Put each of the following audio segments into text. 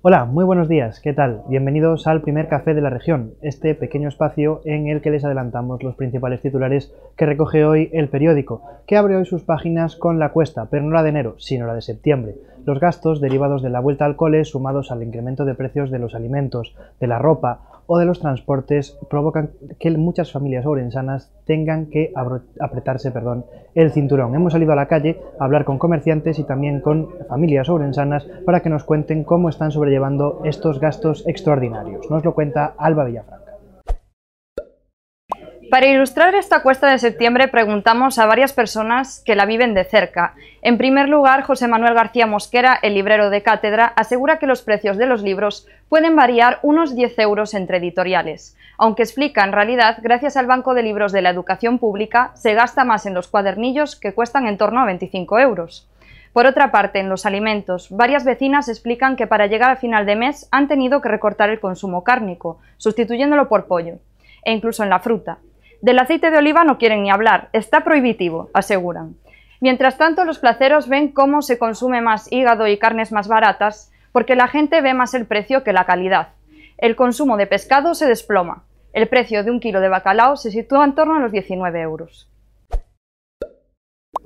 Hola, muy buenos días, ¿qué tal? Bienvenidos al primer café de la región, este pequeño espacio en el que les adelantamos los principales titulares que recoge hoy el periódico, que abre hoy sus páginas con la cuesta, pero no la de enero, sino la de septiembre. Los gastos derivados de la vuelta al cole sumados al incremento de precios de los alimentos, de la ropa o de los transportes provocan que muchas familias ourensanas tengan que apretarse perdón, el cinturón. Hemos salido a la calle a hablar con comerciantes y también con familias ourensanas para que nos cuenten cómo están sobrellevando estos gastos extraordinarios. Nos lo cuenta Alba Villafranca. Para ilustrar esta cuesta de septiembre preguntamos a varias personas que la viven de cerca. En primer lugar, José Manuel García Mosquera, el librero de cátedra, asegura que los precios de los libros pueden variar unos 10 euros entre editoriales, aunque explica en realidad, gracias al Banco de Libros de la Educación Pública, se gasta más en los cuadernillos que cuestan en torno a 25 euros. Por otra parte, en los alimentos, varias vecinas explican que para llegar a final de mes han tenido que recortar el consumo cárnico, sustituyéndolo por pollo, e incluso en la fruta. Del aceite de oliva no quieren ni hablar, está prohibitivo, aseguran. Mientras tanto, los placeros ven cómo se consume más hígado y carnes más baratas, porque la gente ve más el precio que la calidad. El consumo de pescado se desploma. El precio de un kilo de bacalao se sitúa en torno a los 19 euros.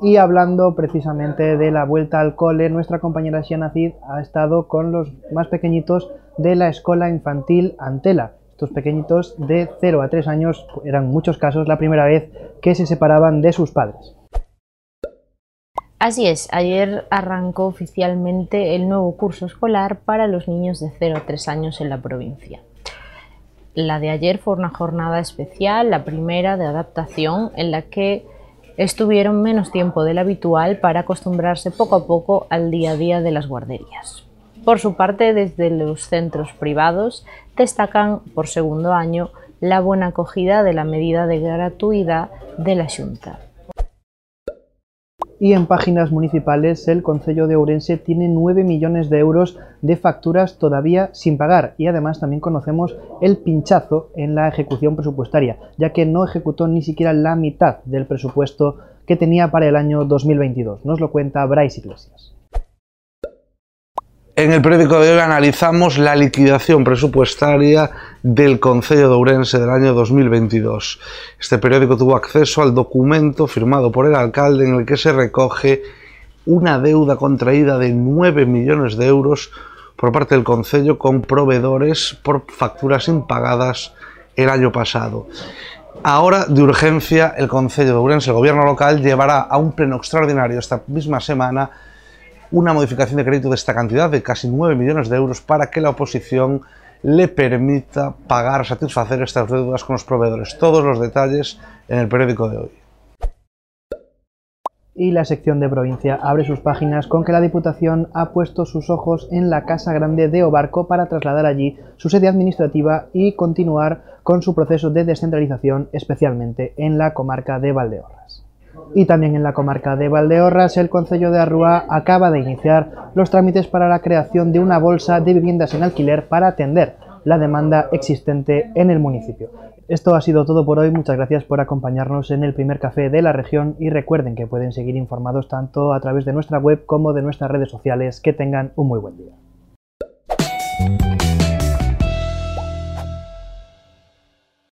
Y hablando precisamente de la vuelta al cole, nuestra compañera Shiana Cid ha estado con los más pequeñitos de la escuela infantil Antela pequeñitos de 0 a 3 años eran muchos casos la primera vez que se separaban de sus padres. Así es, ayer arrancó oficialmente el nuevo curso escolar para los niños de 0 a 3 años en la provincia. La de ayer fue una jornada especial, la primera de adaptación, en la que estuvieron menos tiempo del habitual para acostumbrarse poco a poco al día a día de las guarderías. Por su parte, desde los centros privados destacan por segundo año la buena acogida de la medida de gratuidad de la Junta. Y en páginas municipales, el Concello de Ourense tiene 9 millones de euros de facturas todavía sin pagar. Y además también conocemos el pinchazo en la ejecución presupuestaria, ya que no ejecutó ni siquiera la mitad del presupuesto que tenía para el año 2022. Nos lo cuenta Bryce Iglesias. En el periódico de hoy analizamos la liquidación presupuestaria del Concello de Ourense del año 2022. Este periódico tuvo acceso al documento firmado por el alcalde en el que se recoge una deuda contraída de 9 millones de euros por parte del Concello con proveedores por facturas impagadas el año pasado. Ahora, de urgencia, el Concello de Ourense, el gobierno local, llevará a un pleno extraordinario esta misma semana una modificación de crédito de esta cantidad, de casi 9 millones de euros, para que la oposición le permita pagar, satisfacer estas deudas con los proveedores. Todos los detalles en el periódico de hoy. Y la sección de provincia abre sus páginas con que la Diputación ha puesto sus ojos en la Casa Grande de Obarco para trasladar allí su sede administrativa y continuar con su proceso de descentralización, especialmente en la comarca de Valdeorras. Y también en la comarca de Valdeorras, el Concello de Arrúa acaba de iniciar los trámites para la creación de una bolsa de viviendas en alquiler para atender la demanda existente en el municipio. Esto ha sido todo por hoy, muchas gracias por acompañarnos en el primer café de la región y recuerden que pueden seguir informados tanto a través de nuestra web como de nuestras redes sociales. Que tengan un muy buen día.